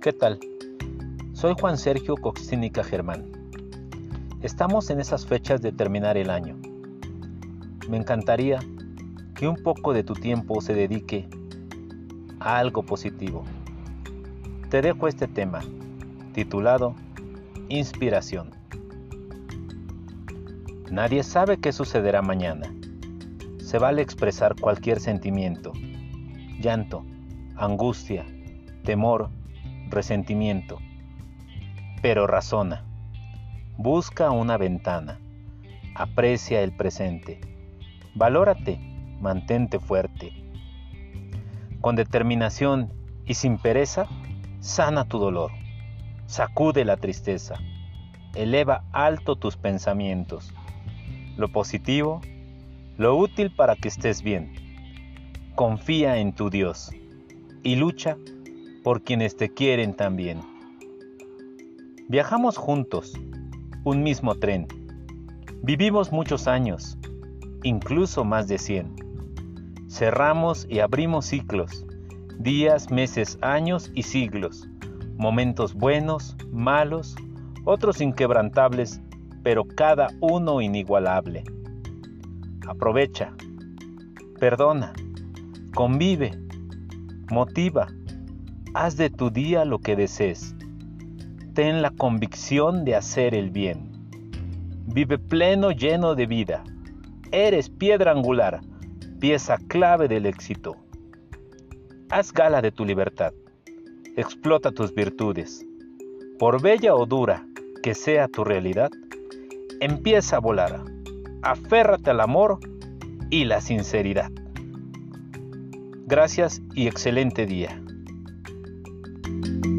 ¿Qué tal? Soy Juan Sergio Coxínica Germán. Estamos en esas fechas de terminar el año. Me encantaría que un poco de tu tiempo se dedique a algo positivo. Te dejo este tema, titulado Inspiración. Nadie sabe qué sucederá mañana. Se vale expresar cualquier sentimiento, llanto, angustia, temor, resentimiento. Pero razona, busca una ventana, aprecia el presente, valórate, mantente fuerte. Con determinación y sin pereza, sana tu dolor, sacude la tristeza, eleva alto tus pensamientos, lo positivo, lo útil para que estés bien. Confía en tu Dios y lucha por quienes te quieren también. Viajamos juntos, un mismo tren. Vivimos muchos años, incluso más de 100. Cerramos y abrimos ciclos, días, meses, años y siglos, momentos buenos, malos, otros inquebrantables, pero cada uno inigualable. Aprovecha, perdona, convive, motiva, Haz de tu día lo que desees. Ten la convicción de hacer el bien. Vive pleno, lleno de vida. Eres piedra angular, pieza clave del éxito. Haz gala de tu libertad. Explota tus virtudes. Por bella o dura que sea tu realidad, empieza a volar. Aférrate al amor y la sinceridad. Gracias y excelente día. Thank you